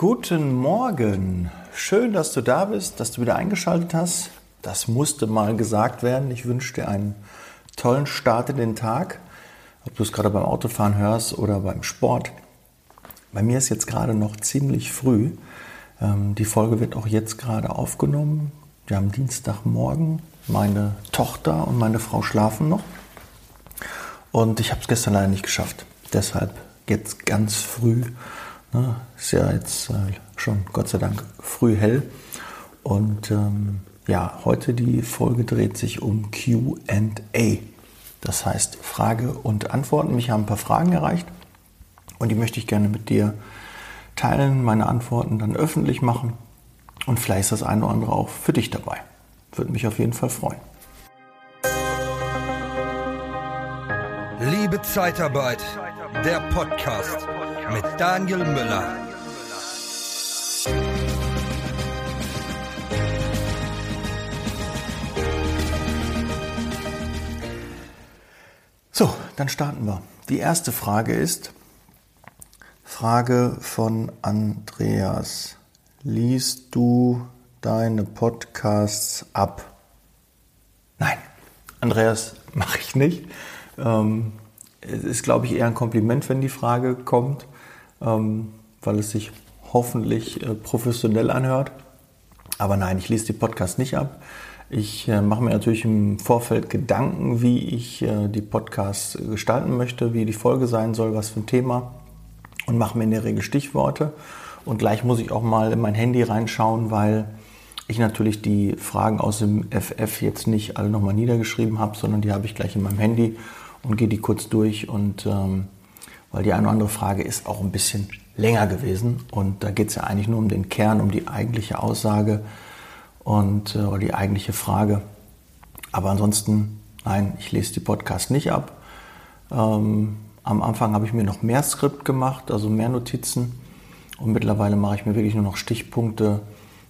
Guten Morgen. Schön, dass du da bist, dass du wieder eingeschaltet hast. Das musste mal gesagt werden. Ich wünsche dir einen tollen Start in den Tag. Ob du es gerade beim Autofahren hörst oder beim Sport. Bei mir ist jetzt gerade noch ziemlich früh. Ähm, die Folge wird auch jetzt gerade aufgenommen. Wir haben Dienstagmorgen. Meine Tochter und meine Frau schlafen noch. Und ich habe es gestern leider nicht geschafft. Deshalb jetzt ganz früh? Ist ja jetzt äh, schon Gott sei Dank früh hell. Und ähm, ja, heute die Folge dreht sich um QA. Das heißt Frage und Antworten. Mich haben ein paar Fragen erreicht und die möchte ich gerne mit dir teilen, meine Antworten dann öffentlich machen. Und vielleicht ist das eine oder andere auch für dich dabei. Würde mich auf jeden Fall freuen. Liebe Zeitarbeit, der Podcast mit Daniel Müller. So, dann starten wir. Die erste Frage ist, Frage von Andreas. Liest du deine Podcasts ab? Nein, Andreas, mache ich nicht. Ähm, es ist, glaube ich, eher ein Kompliment, wenn die Frage kommt ähm, weil es sich hoffentlich äh, professionell anhört. Aber nein, ich lese die Podcasts nicht ab. Ich äh, mache mir natürlich im Vorfeld Gedanken, wie ich äh, die Podcasts gestalten möchte, wie die Folge sein soll, was für ein Thema und mache mir in der Regel Stichworte. Und gleich muss ich auch mal in mein Handy reinschauen, weil ich natürlich die Fragen aus dem FF jetzt nicht alle nochmal niedergeschrieben habe, sondern die habe ich gleich in meinem Handy und gehe die kurz durch und ähm, weil die eine oder andere Frage ist auch ein bisschen länger gewesen und da geht es ja eigentlich nur um den Kern, um die eigentliche Aussage und äh, die eigentliche Frage. Aber ansonsten, nein, ich lese die Podcasts nicht ab. Ähm, am Anfang habe ich mir noch mehr Skript gemacht, also mehr Notizen und mittlerweile mache ich mir wirklich nur noch Stichpunkte,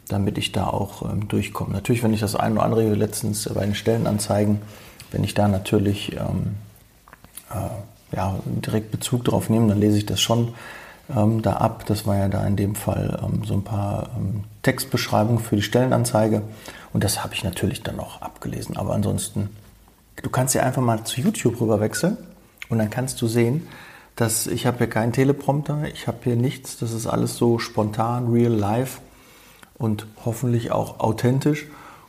damit ich da auch ähm, durchkomme. Natürlich, wenn ich das eine oder andere letztens bei den Stellenanzeigen, wenn ich da natürlich ähm, äh, ja, direkt Bezug darauf nehmen, dann lese ich das schon ähm, da ab. Das war ja da in dem Fall ähm, so ein paar ähm, Textbeschreibungen für die Stellenanzeige. Und das habe ich natürlich dann auch abgelesen. Aber ansonsten, du kannst ja einfach mal zu YouTube rüber wechseln und dann kannst du sehen, dass ich habe hier keinen Teleprompter, ich habe hier nichts. Das ist alles so spontan, real life und hoffentlich auch authentisch.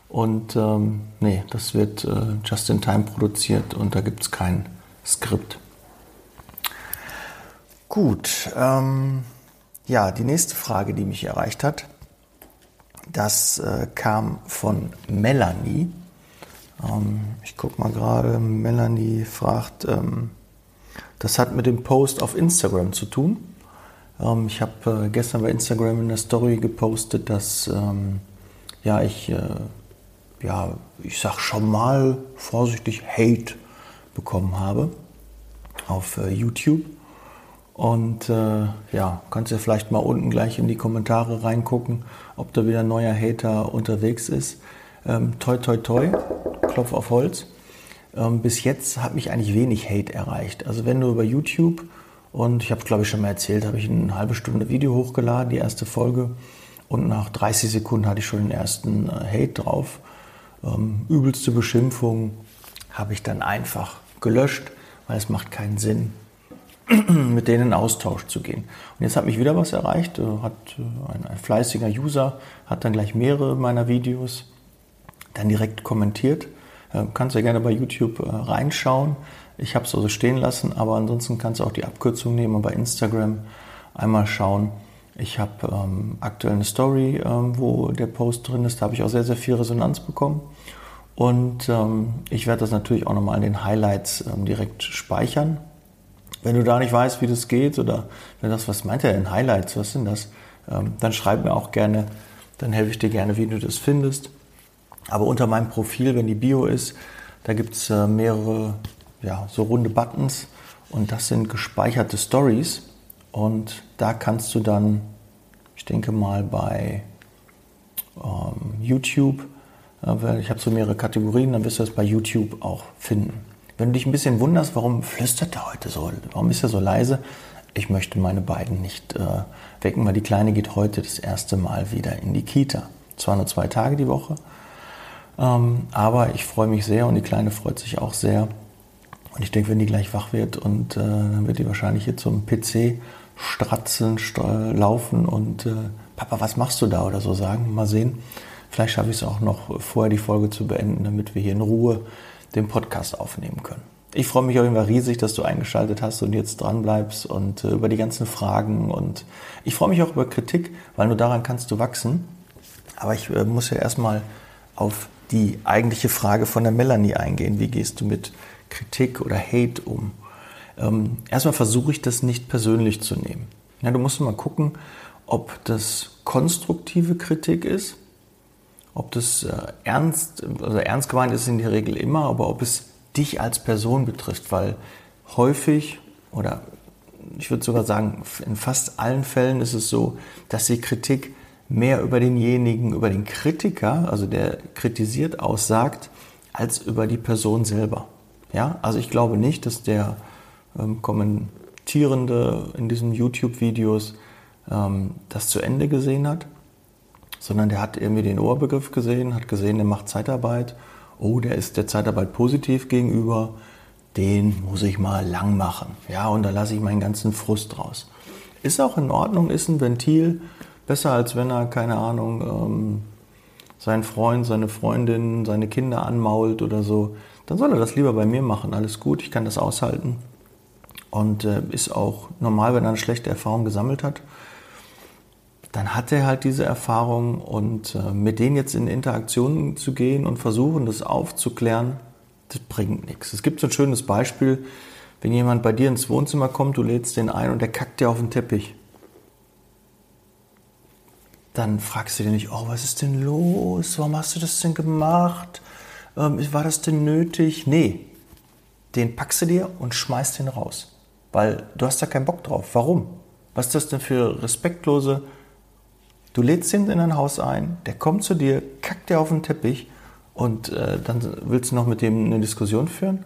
Und ähm, nee, das wird äh, just in time produziert und da gibt es kein Skript. Gut, ähm, ja, die nächste Frage, die mich erreicht hat, das äh, kam von Melanie. Ähm, ich gucke mal gerade, Melanie fragt, ähm, das hat mit dem Post auf Instagram zu tun. Ähm, ich habe äh, gestern bei Instagram in der Story gepostet, dass ähm, ja, ich, äh, ja, ich sag schon mal vorsichtig Hate bekommen habe auf äh, YouTube. Und äh, ja, kannst ja vielleicht mal unten gleich in die Kommentare reingucken, ob da wieder ein neuer Hater unterwegs ist. Ähm, toi, toi, toi, Klopf auf Holz. Ähm, bis jetzt hat mich eigentlich wenig Hate erreicht. Also wenn du über YouTube, und ich habe es glaube ich schon mal erzählt, habe ich eine halbe Stunde Video hochgeladen, die erste Folge. Und nach 30 Sekunden hatte ich schon den ersten äh, Hate drauf. Ähm, übelste Beschimpfung habe ich dann einfach gelöscht, weil es macht keinen Sinn mit denen in Austausch zu gehen. Und jetzt hat mich wieder was erreicht, äh, hat äh, ein, ein fleißiger User, hat dann gleich mehrere meiner Videos dann direkt kommentiert. Äh, kannst ja gerne bei YouTube reinschauen. Ich habe es also stehen lassen, aber ansonsten kannst du auch die Abkürzung nehmen und bei Instagram einmal schauen. Ich habe ähm, aktuell eine Story, ähm, wo der Post drin ist. Da habe ich auch sehr, sehr viel Resonanz bekommen. Und ähm, ich werde das natürlich auch nochmal in den Highlights ähm, direkt speichern wenn du da nicht weißt, wie das geht oder wenn das, was meint er denn, Highlights, was sind das, ähm, dann schreib mir auch gerne, dann helfe ich dir gerne, wie du das findest. Aber unter meinem Profil, wenn die Bio ist, da gibt es äh, mehrere, ja, so runde Buttons und das sind gespeicherte Stories und da kannst du dann, ich denke mal bei ähm, YouTube, äh, ich habe so mehrere Kategorien, dann wirst du das bei YouTube auch finden. Wenn du dich ein bisschen wunderst, warum flüstert er heute so, warum ist er so leise? ich möchte meine beiden nicht äh, wecken, weil die Kleine geht heute das erste Mal wieder in die Kita. Zwar nur zwei Tage die Woche, ähm, aber ich freue mich sehr und die Kleine freut sich auch sehr. Und ich denke, wenn die gleich wach wird und äh, dann wird die wahrscheinlich hier zum PC stratzeln, laufen und äh, Papa, was machst du da oder so sagen. Mal sehen. Vielleicht schaffe ich es auch noch vorher die Folge zu beenden, damit wir hier in Ruhe den Podcast aufnehmen können. Ich freue mich auf jeden Fall riesig, dass du eingeschaltet hast und jetzt dran bleibst und äh, über die ganzen Fragen und ich freue mich auch über Kritik, weil nur daran kannst du wachsen. Aber ich äh, muss ja erstmal auf die eigentliche Frage von der Melanie eingehen. Wie gehst du mit Kritik oder Hate um? Ähm, erstmal versuche ich das nicht persönlich zu nehmen. Ja, du musst mal gucken, ob das konstruktive Kritik ist, ob das äh, ernst, also ernst gemeint ist in der Regel immer, aber ob es dich als Person betrifft, weil häufig oder ich würde sogar sagen, in fast allen Fällen ist es so, dass die Kritik mehr über denjenigen, über den Kritiker, also der kritisiert, aussagt, als über die Person selber. Ja, also ich glaube nicht, dass der ähm, Kommentierende in diesen YouTube-Videos ähm, das zu Ende gesehen hat, sondern der hat irgendwie den Oberbegriff gesehen, hat gesehen, der macht Zeitarbeit oh, der ist der Zeitarbeit positiv gegenüber, den muss ich mal lang machen. Ja, und da lasse ich meinen ganzen Frust raus. Ist auch in Ordnung, ist ein Ventil, besser als wenn er, keine Ahnung, ähm, seinen Freund, seine Freundin, seine Kinder anmault oder so. Dann soll er das lieber bei mir machen. Alles gut, ich kann das aushalten. Und äh, ist auch normal, wenn er eine schlechte Erfahrung gesammelt hat dann hat er halt diese Erfahrung und äh, mit denen jetzt in Interaktion zu gehen und versuchen, das aufzuklären, das bringt nichts. Es gibt so ein schönes Beispiel, wenn jemand bei dir ins Wohnzimmer kommt, du lädst den ein und der kackt dir auf den Teppich. Dann fragst du dir nicht, oh, was ist denn los? Warum hast du das denn gemacht? Ähm, war das denn nötig? Nee, den packst du dir und schmeißt den raus. Weil du hast da keinen Bock drauf. Warum? Was ist das denn für respektlose Du lädst ihn in dein Haus ein, der kommt zu dir, kackt dir auf den Teppich und äh, dann willst du noch mit dem eine Diskussion führen?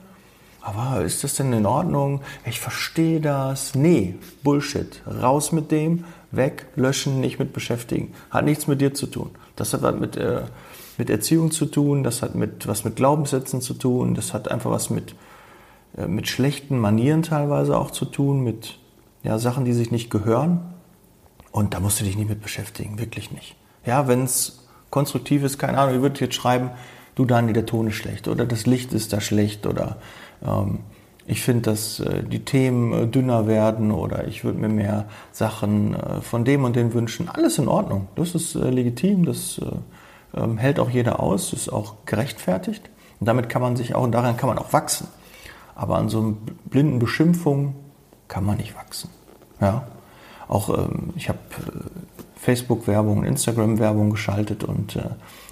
Aber ist das denn in Ordnung? Ich verstehe das. Nee, Bullshit. Raus mit dem, weg, löschen, nicht mit beschäftigen. Hat nichts mit dir zu tun. Das hat was mit, äh, mit Erziehung zu tun, das hat mit, was mit Glaubenssätzen zu tun, das hat einfach was mit, äh, mit schlechten Manieren teilweise auch zu tun, mit ja, Sachen, die sich nicht gehören. Und da musst du dich nicht mit beschäftigen, wirklich nicht. Ja, wenn es konstruktiv ist, keine Ahnung, ich würde jetzt schreiben, du Dani, der Ton ist schlecht oder das Licht ist da schlecht oder ähm, ich finde, dass äh, die Themen äh, dünner werden oder ich würde mir mehr Sachen äh, von dem und dem wünschen. Alles in Ordnung. Das ist äh, legitim, das äh, ähm, hält auch jeder aus, ist auch gerechtfertigt. Und damit kann man sich auch, und daran kann man auch wachsen. Aber an so blinden Beschimpfung kann man nicht wachsen. Ja, auch ähm, ich habe äh, Facebook-Werbung, Instagram-Werbung geschaltet und äh,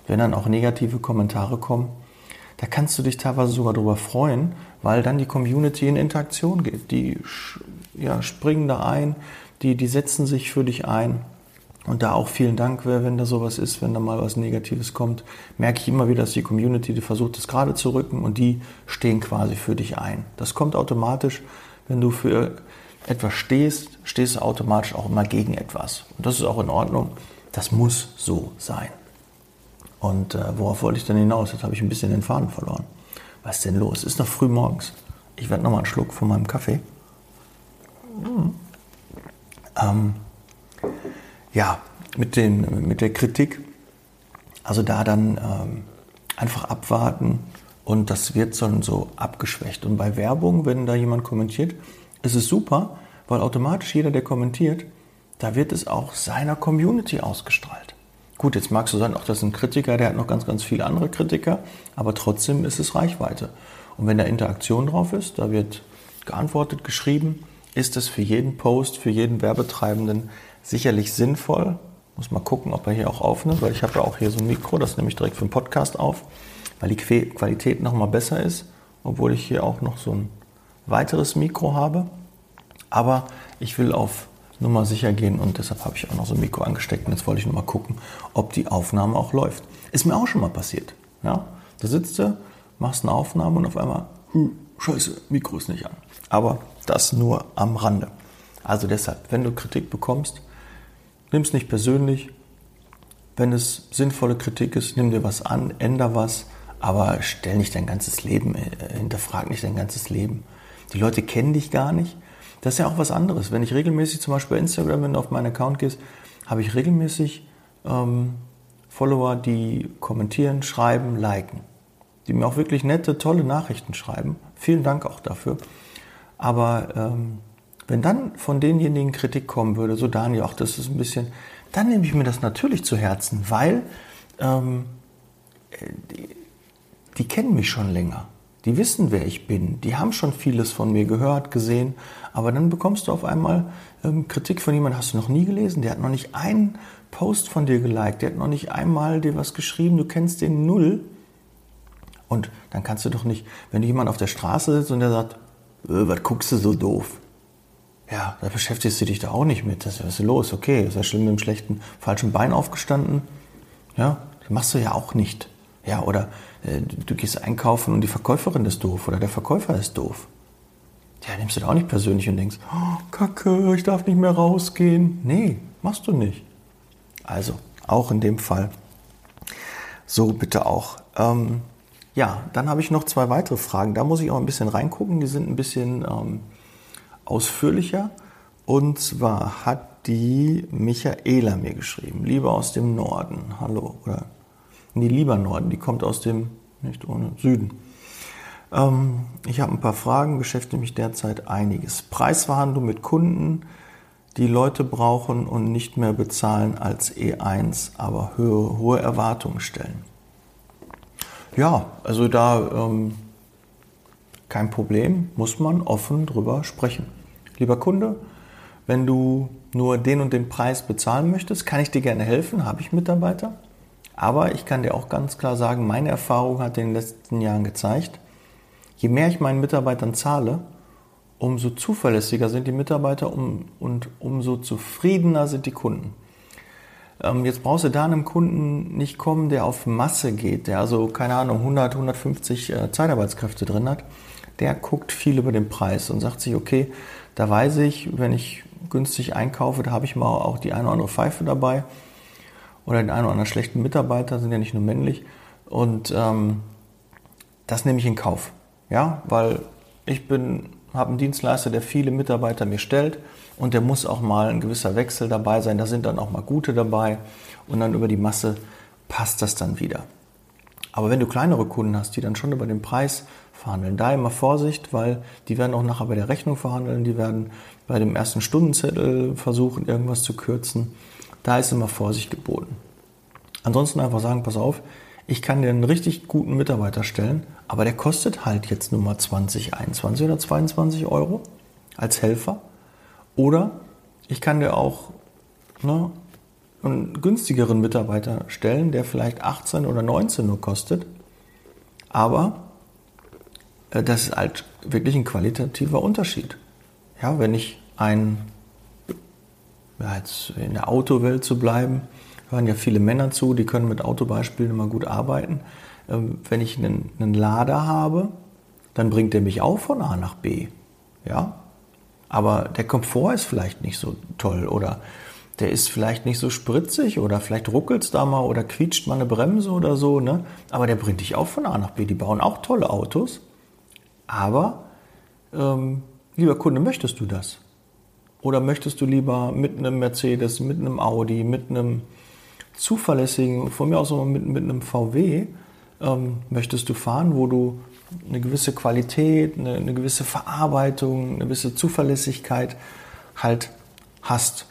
wenn dann auch negative Kommentare kommen, da kannst du dich teilweise sogar darüber freuen, weil dann die Community in Interaktion geht. Die ja, springen da ein, die, die setzen sich für dich ein. Und da auch vielen Dank, wenn da sowas ist, wenn da mal was Negatives kommt, merke ich immer wieder, dass die Community die versucht, das gerade zu rücken und die stehen quasi für dich ein. Das kommt automatisch, wenn du für etwas stehst, stehst du automatisch auch immer gegen etwas. Und das ist auch in Ordnung. Das muss so sein. Und äh, worauf wollte ich denn hinaus? Jetzt habe ich ein bisschen den Faden verloren. Was ist denn los? Es ist noch früh morgens. Ich werde noch mal einen Schluck von meinem Kaffee. Mhm. Ähm, ja, mit, den, mit der Kritik. Also da dann ähm, einfach abwarten und das wird so, so abgeschwächt. Und bei Werbung, wenn da jemand kommentiert, es ist super, weil automatisch jeder, der kommentiert, da wird es auch seiner Community ausgestrahlt. Gut, jetzt magst du sagen, auch das ist ein Kritiker, der hat noch ganz, ganz viele andere Kritiker, aber trotzdem ist es Reichweite. Und wenn da Interaktion drauf ist, da wird geantwortet, geschrieben, ist es für jeden Post, für jeden Werbetreibenden sicherlich sinnvoll. Muss mal gucken, ob er hier auch aufnimmt, weil ich habe ja auch hier so ein Mikro, das nehme ich direkt für den Podcast auf, weil die Qualität nochmal besser ist, obwohl ich hier auch noch so ein weiteres Mikro habe. Aber ich will auf Nummer sicher gehen und deshalb habe ich auch noch so ein Mikro angesteckt. Und jetzt wollte ich nur mal gucken, ob die Aufnahme auch läuft. Ist mir auch schon mal passiert. Ja? Da sitzt du, machst eine Aufnahme und auf einmal, hm, scheiße, Mikro ist nicht an. Aber das nur am Rande. Also deshalb, wenn du Kritik bekommst, nimm es nicht persönlich. Wenn es sinnvolle Kritik ist, nimm dir was an, änder was, aber stell nicht dein ganzes Leben, äh, hinterfrag nicht dein ganzes Leben. Die Leute kennen dich gar nicht. Das ist ja auch was anderes. Wenn ich regelmäßig zum Beispiel bei Instagram, wenn du auf meinen Account gehst, habe ich regelmäßig ähm, Follower, die kommentieren, schreiben, liken. Die mir auch wirklich nette, tolle Nachrichten schreiben. Vielen Dank auch dafür. Aber ähm, wenn dann von denjenigen Kritik kommen würde, so Daniel, auch das ist ein bisschen, dann nehme ich mir das natürlich zu Herzen, weil ähm, die, die kennen mich schon länger. Die wissen, wer ich bin. Die haben schon vieles von mir gehört, gesehen. Aber dann bekommst du auf einmal ähm, Kritik von jemandem, hast du noch nie gelesen? Der hat noch nicht einen Post von dir geliked. Der hat noch nicht einmal dir was geschrieben. Du kennst den null. Und dann kannst du doch nicht, wenn du jemand auf der Straße sitzt und der sagt, äh, was guckst du so doof? Ja, da beschäftigst du dich da auch nicht mit. was ist los? Okay, ist ja schlimm mit dem schlechten, falschen Bein aufgestanden. Ja, das machst du ja auch nicht. Ja, oder äh, du gehst einkaufen und die Verkäuferin ist doof oder der Verkäufer ist doof. Ja, nimmst du da auch nicht persönlich und denkst, oh, Kacke, ich darf nicht mehr rausgehen. Nee, machst du nicht. Also, auch in dem Fall. So bitte auch. Ähm, ja, dann habe ich noch zwei weitere Fragen. Da muss ich auch ein bisschen reingucken. Die sind ein bisschen ähm, ausführlicher. Und zwar hat die Michaela mir geschrieben, lieber aus dem Norden. Hallo, oder nee, lieber Norden, die kommt aus dem, nicht ohne Süden. Ähm, ich habe ein paar Fragen, beschäftige mich derzeit einiges. Preisverhandlung mit Kunden, die Leute brauchen und nicht mehr bezahlen als E1, aber hohe, hohe Erwartungen stellen. Ja, also da ähm, kein Problem, muss man offen drüber sprechen. Lieber Kunde, wenn du nur den und den Preis bezahlen möchtest, kann ich dir gerne helfen, habe ich Mitarbeiter. Aber ich kann dir auch ganz klar sagen, meine Erfahrung hat in den letzten Jahren gezeigt, je mehr ich meinen Mitarbeitern zahle, umso zuverlässiger sind die Mitarbeiter und umso zufriedener sind die Kunden. Ähm, jetzt brauchst du da einem Kunden nicht kommen, der auf Masse geht, der also, keine Ahnung, 100, 150 äh, Zeitarbeitskräfte drin hat. Der guckt viel über den Preis und sagt sich, okay, da weiß ich, wenn ich günstig einkaufe, da habe ich mal auch die eine oder andere Pfeife dabei oder den einen oder anderen schlechten Mitarbeiter, sind ja nicht nur männlich. Und ähm, das nehme ich in Kauf. Ja, weil ich bin, habe einen Dienstleister, der viele Mitarbeiter mir stellt und der muss auch mal ein gewisser Wechsel dabei sein. Da sind dann auch mal gute dabei und dann über die Masse passt das dann wieder. Aber wenn du kleinere Kunden hast, die dann schon über den Preis verhandeln, da immer Vorsicht, weil die werden auch nachher bei der Rechnung verhandeln, die werden bei dem ersten Stundenzettel versuchen, irgendwas zu kürzen. Da ist immer Vorsicht geboten. Ansonsten einfach sagen, pass auf, ich kann dir einen richtig guten Mitarbeiter stellen, aber der kostet halt jetzt nur mal 20, 21 oder 22 Euro als Helfer. Oder ich kann dir auch ne, einen günstigeren Mitarbeiter stellen, der vielleicht 18 oder 19 nur kostet. Aber äh, das ist halt wirklich ein qualitativer Unterschied. Ja, wenn ich ein, ja, jetzt in der Autowelt zu bleiben, hören ja viele Männer zu, die können mit Autobeispielen immer gut arbeiten. Ähm, wenn ich einen, einen Lader habe, dann bringt der mich auch von A nach B. Ja, aber der Komfort ist vielleicht nicht so toll oder der ist vielleicht nicht so spritzig oder vielleicht ruckelt es da mal oder quietscht mal eine Bremse oder so. Ne? Aber der bringt dich auch von A nach B. Die bauen auch tolle Autos. Aber, ähm, lieber Kunde, möchtest du das? Oder möchtest du lieber mit einem Mercedes, mit einem Audi, mit einem zuverlässigen, von mir aus auch mit, mit einem VW, ähm, möchtest du fahren, wo du eine gewisse Qualität, eine, eine gewisse Verarbeitung, eine gewisse Zuverlässigkeit halt hast.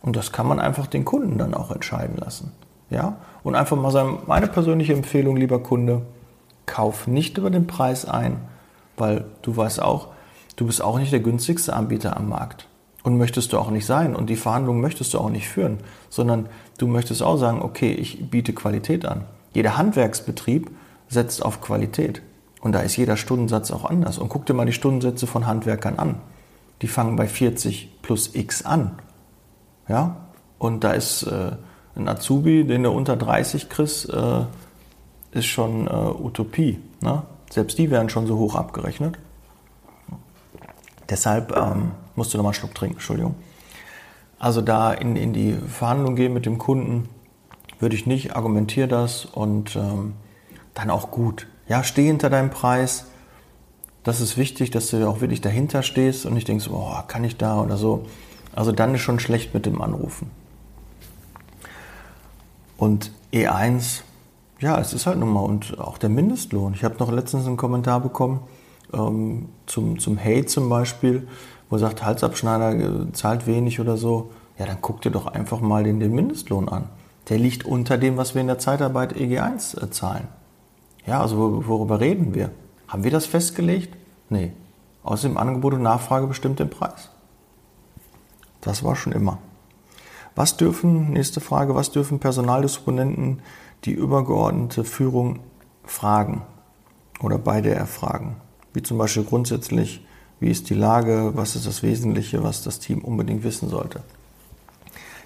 Und das kann man einfach den Kunden dann auch entscheiden lassen. Ja? Und einfach mal sagen, meine persönliche Empfehlung, lieber Kunde, kauf nicht über den Preis ein, weil du weißt auch, du bist auch nicht der günstigste Anbieter am Markt. Und möchtest du auch nicht sein. Und die Verhandlungen möchtest du auch nicht führen, sondern du möchtest auch sagen, okay, ich biete Qualität an. Jeder Handwerksbetrieb setzt auf Qualität. Und da ist jeder Stundensatz auch anders. Und guck dir mal die Stundensätze von Handwerkern an. Die fangen bei 40 plus X an. Ja? Und da ist äh, ein Azubi, den du unter 30 kriegst, äh, ist schon äh, Utopie. Ne? Selbst die werden schon so hoch abgerechnet. Deshalb ähm, musst du nochmal einen Schluck trinken, Entschuldigung. Also da in, in die Verhandlung gehen mit dem Kunden, würde ich nicht, argumentiere das und ähm, dann auch gut. Ja, steh hinter deinem Preis. Das ist wichtig, dass du auch wirklich dahinter stehst und nicht denkst, oh, kann ich da oder so. Also dann ist schon schlecht mit dem Anrufen. Und E1, ja, es ist halt nun mal und auch der Mindestlohn. Ich habe noch letztens einen Kommentar bekommen ähm, zum, zum Hate zum Beispiel, wo sagt, Halsabschneider äh, zahlt wenig oder so. Ja, dann guck dir doch einfach mal den, den Mindestlohn an. Der liegt unter dem, was wir in der Zeitarbeit EG1 äh, zahlen. Ja, also worüber reden wir? Haben wir das festgelegt? Nee. Außerdem Angebot und Nachfrage bestimmt den Preis. Das war schon immer. Was dürfen, nächste Frage, was dürfen Personaldisponenten die übergeordnete Führung fragen oder beide erfragen? Wie zum Beispiel grundsätzlich, wie ist die Lage, was ist das Wesentliche, was das Team unbedingt wissen sollte?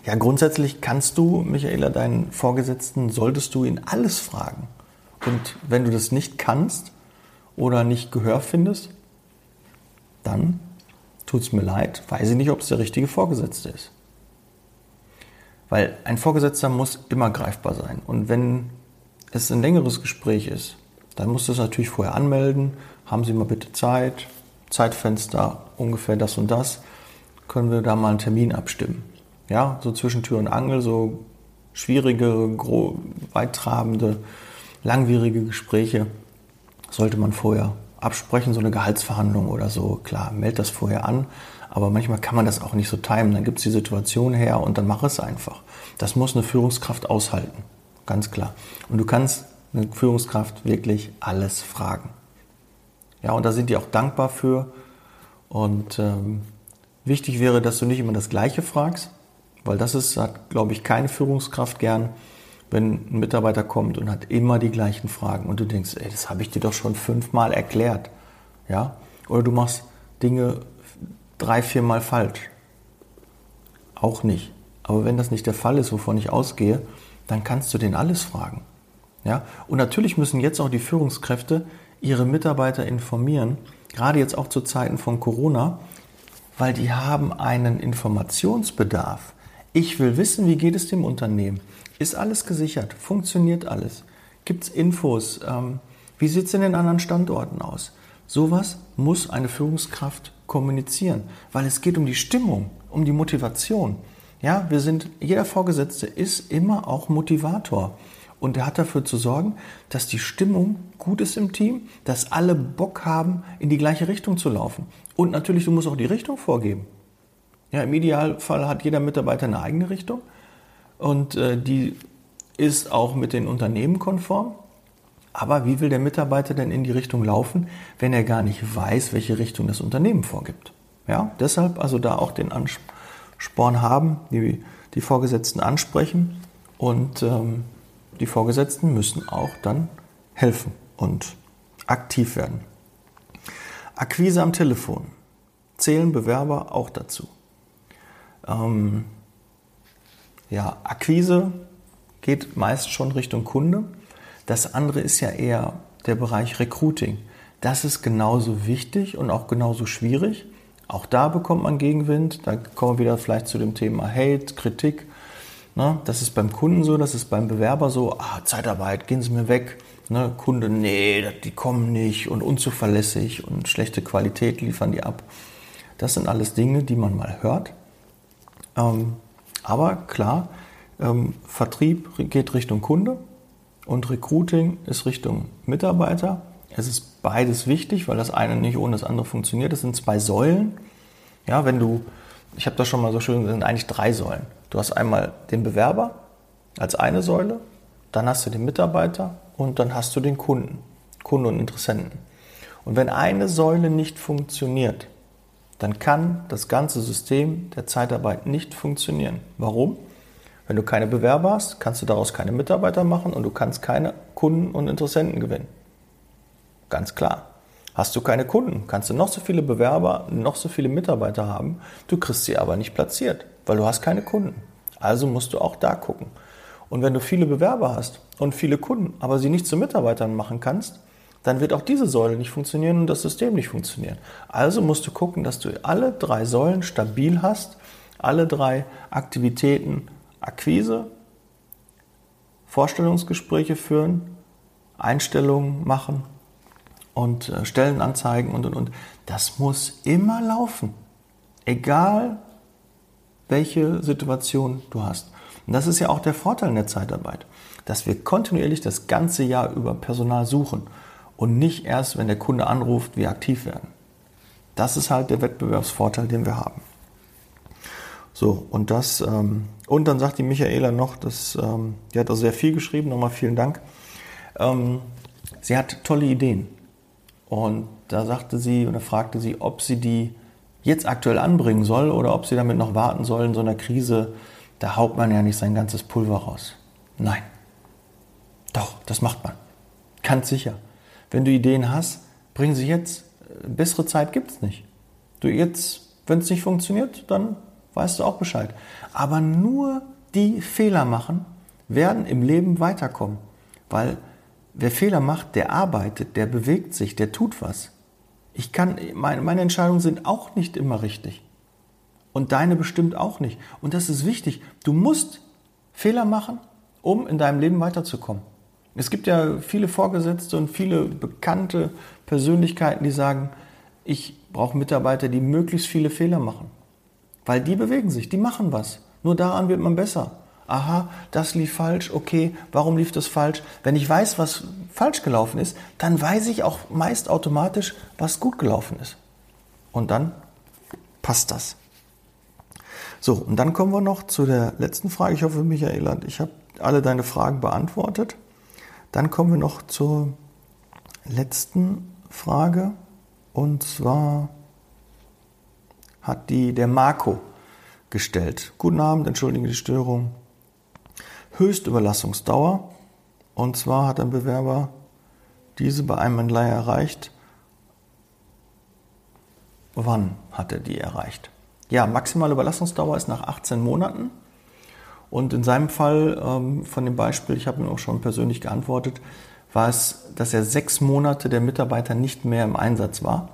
Ja, grundsätzlich kannst du, Michaela, deinen Vorgesetzten, solltest du ihn alles fragen. Und wenn du das nicht kannst oder nicht Gehör findest, dann tut es mir leid, weiß ich nicht, ob es der richtige Vorgesetzte ist. Weil ein Vorgesetzter muss immer greifbar sein. Und wenn es ein längeres Gespräch ist, dann musst du es natürlich vorher anmelden. Haben Sie mal bitte Zeit, Zeitfenster, ungefähr das und das. Können wir da mal einen Termin abstimmen? Ja, so zwischen Tür und Angel, so schwierige, weittrabende, langwierige Gespräche sollte man vorher absprechen, so eine Gehaltsverhandlung oder so. Klar, meld das vorher an. Aber manchmal kann man das auch nicht so timen. Dann gibt es die Situation her und dann mach es einfach. Das muss eine Führungskraft aushalten. Ganz klar. Und du kannst eine Führungskraft wirklich alles fragen. Ja, und da sind die auch dankbar für. Und ähm, wichtig wäre, dass du nicht immer das Gleiche fragst, weil das ist, hat, glaube ich, keine Führungskraft gern, wenn ein Mitarbeiter kommt und hat immer die gleichen Fragen und du denkst, ey, das habe ich dir doch schon fünfmal erklärt. Ja? Oder du machst Dinge drei, viermal falsch. Auch nicht. Aber wenn das nicht der Fall ist, wovon ich ausgehe, dann kannst du den alles fragen. Ja? Und natürlich müssen jetzt auch die Führungskräfte ihre Mitarbeiter informieren, gerade jetzt auch zu Zeiten von Corona, weil die haben einen Informationsbedarf. Ich will wissen, wie geht es dem Unternehmen? Ist alles gesichert? Funktioniert alles? Gibt es Infos? Ähm, wie sieht es in den anderen Standorten aus? Sowas muss eine Führungskraft kommunizieren, weil es geht um die Stimmung, um die Motivation. Ja, wir sind, jeder Vorgesetzte ist immer auch Motivator. Und er hat dafür zu sorgen, dass die Stimmung gut ist im Team, dass alle Bock haben, in die gleiche Richtung zu laufen. Und natürlich, du musst auch die Richtung vorgeben. Ja, im Idealfall hat jeder Mitarbeiter eine eigene Richtung und äh, die ist auch mit den Unternehmen konform. Aber wie will der Mitarbeiter denn in die Richtung laufen, wenn er gar nicht weiß, welche Richtung das Unternehmen vorgibt? Ja, deshalb also da auch den Ansporn haben, die, die Vorgesetzten ansprechen und ähm, die Vorgesetzten müssen auch dann helfen und aktiv werden. Akquise am Telefon. Zählen Bewerber auch dazu? Ähm, ja, Akquise geht meist schon Richtung Kunde. Das andere ist ja eher der Bereich Recruiting. Das ist genauso wichtig und auch genauso schwierig. Auch da bekommt man Gegenwind. Da kommen wir wieder vielleicht zu dem Thema Hate, Kritik. Ne? Das ist beim Kunden so, das ist beim Bewerber so. Ah, Zeitarbeit, gehen Sie mir weg. Ne? Kunde, nee, die kommen nicht und unzuverlässig und schlechte Qualität liefern die ab. Das sind alles Dinge, die man mal hört. Ähm, aber klar, ähm, Vertrieb geht Richtung Kunde und Recruiting ist Richtung Mitarbeiter. Es ist beides wichtig, weil das eine nicht ohne das andere funktioniert. Das sind zwei Säulen. Ja, wenn du, ich habe das schon mal so schön, sind eigentlich drei Säulen. Du hast einmal den Bewerber als eine Säule, dann hast du den Mitarbeiter und dann hast du den Kunden, Kunden und Interessenten. Und wenn eine Säule nicht funktioniert, dann kann das ganze System der Zeitarbeit nicht funktionieren. Warum? Wenn du keine Bewerber hast, kannst du daraus keine Mitarbeiter machen und du kannst keine Kunden und Interessenten gewinnen. Ganz klar. Hast du keine Kunden, kannst du noch so viele Bewerber, noch so viele Mitarbeiter haben, du kriegst sie aber nicht platziert, weil du hast keine Kunden. Also musst du auch da gucken. Und wenn du viele Bewerber hast und viele Kunden, aber sie nicht zu Mitarbeitern machen kannst, dann wird auch diese Säule nicht funktionieren und das System nicht funktionieren. Also musst du gucken, dass du alle drei Säulen stabil hast, alle drei Aktivitäten Akquise, Vorstellungsgespräche führen, Einstellungen machen und äh, Stellenanzeigen und und und. Das muss immer laufen. Egal welche Situation du hast. Und das ist ja auch der Vorteil in der Zeitarbeit, dass wir kontinuierlich das ganze Jahr über Personal suchen und nicht erst, wenn der Kunde anruft, wir aktiv werden. Das ist halt der Wettbewerbsvorteil, den wir haben. So, und das, ähm, und dann sagt die Michaela noch, dass, ähm, die hat auch sehr viel geschrieben, nochmal vielen Dank. Ähm, sie hat tolle Ideen. Und da sagte sie oder fragte sie, ob sie die jetzt aktuell anbringen soll oder ob sie damit noch warten soll in so einer Krise. Da haut man ja nicht sein ganzes Pulver raus. Nein. Doch, das macht man. Ganz sicher. Wenn du Ideen hast, bring sie jetzt. Bessere Zeit gibt es nicht. Du jetzt, wenn es nicht funktioniert, dann weißt du auch Bescheid. Aber nur die Fehler machen, werden im Leben weiterkommen. Weil wer Fehler macht, der arbeitet, der bewegt sich, der tut was. Ich kann, meine, meine Entscheidungen sind auch nicht immer richtig. Und deine bestimmt auch nicht. Und das ist wichtig. Du musst Fehler machen, um in deinem Leben weiterzukommen. Es gibt ja viele Vorgesetzte und viele bekannte Persönlichkeiten, die sagen, ich brauche Mitarbeiter, die möglichst viele Fehler machen. Weil die bewegen sich, die machen was. Nur daran wird man besser. Aha, das lief falsch, okay, warum lief das falsch? Wenn ich weiß, was falsch gelaufen ist, dann weiß ich auch meist automatisch, was gut gelaufen ist. Und dann passt das. So, und dann kommen wir noch zu der letzten Frage. Ich hoffe, Michael, ich habe alle deine Fragen beantwortet. Dann kommen wir noch zur letzten Frage. Und zwar hat die der Marco gestellt. Guten Abend, entschuldige die Störung. Höchstüberlassungsdauer. Und zwar hat ein Bewerber diese bei einem Entleiher erreicht. Wann hat er die erreicht? Ja, maximale Überlassungsdauer ist nach 18 Monaten. Und in seinem Fall, ähm, von dem Beispiel, ich habe ihm auch schon persönlich geantwortet, war es, dass er sechs Monate der Mitarbeiter nicht mehr im Einsatz war.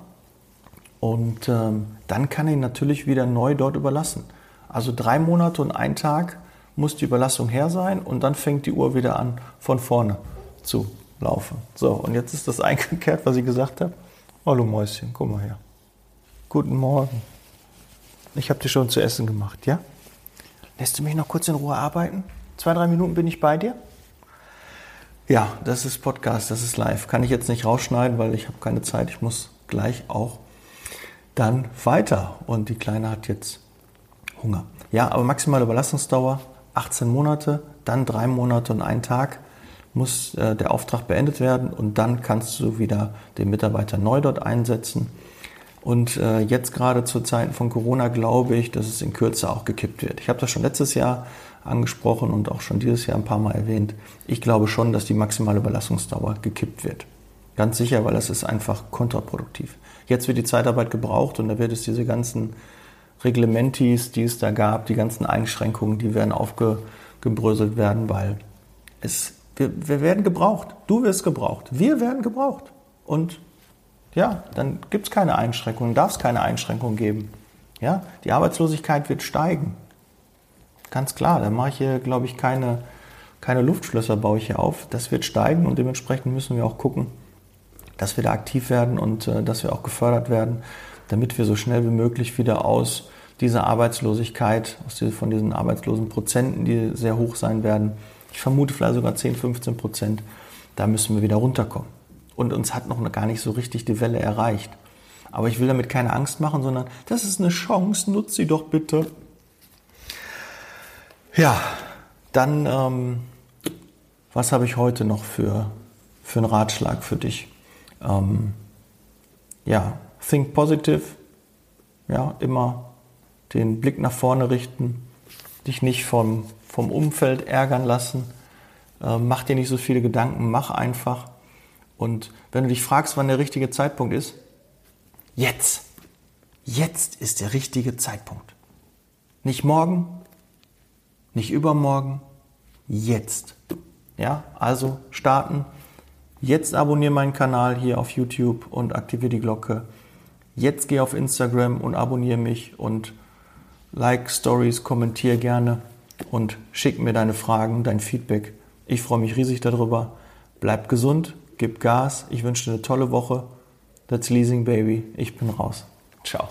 Und ähm, dann kann er ihn natürlich wieder neu dort überlassen. Also drei Monate und ein Tag muss die Überlassung her sein und dann fängt die Uhr wieder an, von vorne zu laufen. So, und jetzt ist das eingekehrt, was ich gesagt habe. Hallo Mäuschen, komm mal her. Guten Morgen. Ich habe dir schon zu essen gemacht, ja? Lässt du mich noch kurz in Ruhe arbeiten? Zwei, drei Minuten bin ich bei dir? Ja, das ist Podcast, das ist live. Kann ich jetzt nicht rausschneiden, weil ich habe keine Zeit. Ich muss gleich auch dann weiter. Und die Kleine hat jetzt Hunger. Ja, aber maximale Überlassungsdauer 18 Monate, dann drei Monate und ein Tag muss äh, der Auftrag beendet werden und dann kannst du wieder den Mitarbeiter neu dort einsetzen. Und äh, jetzt gerade zu Zeiten von Corona glaube ich, dass es in Kürze auch gekippt wird. Ich habe das schon letztes Jahr angesprochen und auch schon dieses Jahr ein paar Mal erwähnt. Ich glaube schon, dass die maximale Überlassungsdauer gekippt wird. Ganz sicher, weil das ist einfach kontraproduktiv. Jetzt wird die Zeitarbeit gebraucht und da wird es diese ganzen Reglementis, die es da gab, die ganzen Einschränkungen, die werden aufgebröselt werden, weil es, wir, wir werden gebraucht. Du wirst gebraucht. Wir werden gebraucht. Und ja, dann gibt es keine Einschränkungen, darf es keine Einschränkungen geben. Ja, die Arbeitslosigkeit wird steigen. Ganz klar, da mache ich hier, glaube ich, keine, keine Luftschlösser baue ich hier auf. Das wird steigen und dementsprechend müssen wir auch gucken, dass wir da aktiv werden und äh, dass wir auch gefördert werden, damit wir so schnell wie möglich wieder aus dieser Arbeitslosigkeit, aus von diesen arbeitslosen Prozenten, die sehr hoch sein werden, ich vermute vielleicht sogar 10, 15 Prozent, da müssen wir wieder runterkommen. Und uns hat noch gar nicht so richtig die Welle erreicht. Aber ich will damit keine Angst machen, sondern das ist eine Chance, nutze sie doch bitte. Ja, dann, ähm, was habe ich heute noch für, für einen Ratschlag für dich? ähm, ja, think positive, ja, immer den Blick nach vorne richten, dich nicht vom, vom Umfeld ärgern lassen, äh, mach dir nicht so viele Gedanken, mach einfach. Und wenn du dich fragst, wann der richtige Zeitpunkt ist, jetzt. Jetzt ist der richtige Zeitpunkt. Nicht morgen, nicht übermorgen, jetzt. Ja, also starten, Jetzt abonniere meinen Kanal hier auf YouTube und aktiviere die Glocke. Jetzt geh auf Instagram und abonniere mich und like Stories, kommentiere gerne und schick mir deine Fragen, dein Feedback. Ich freue mich riesig darüber. Bleib gesund, gib Gas. Ich wünsche dir eine tolle Woche. That's Leasing Baby. Ich bin raus. Ciao.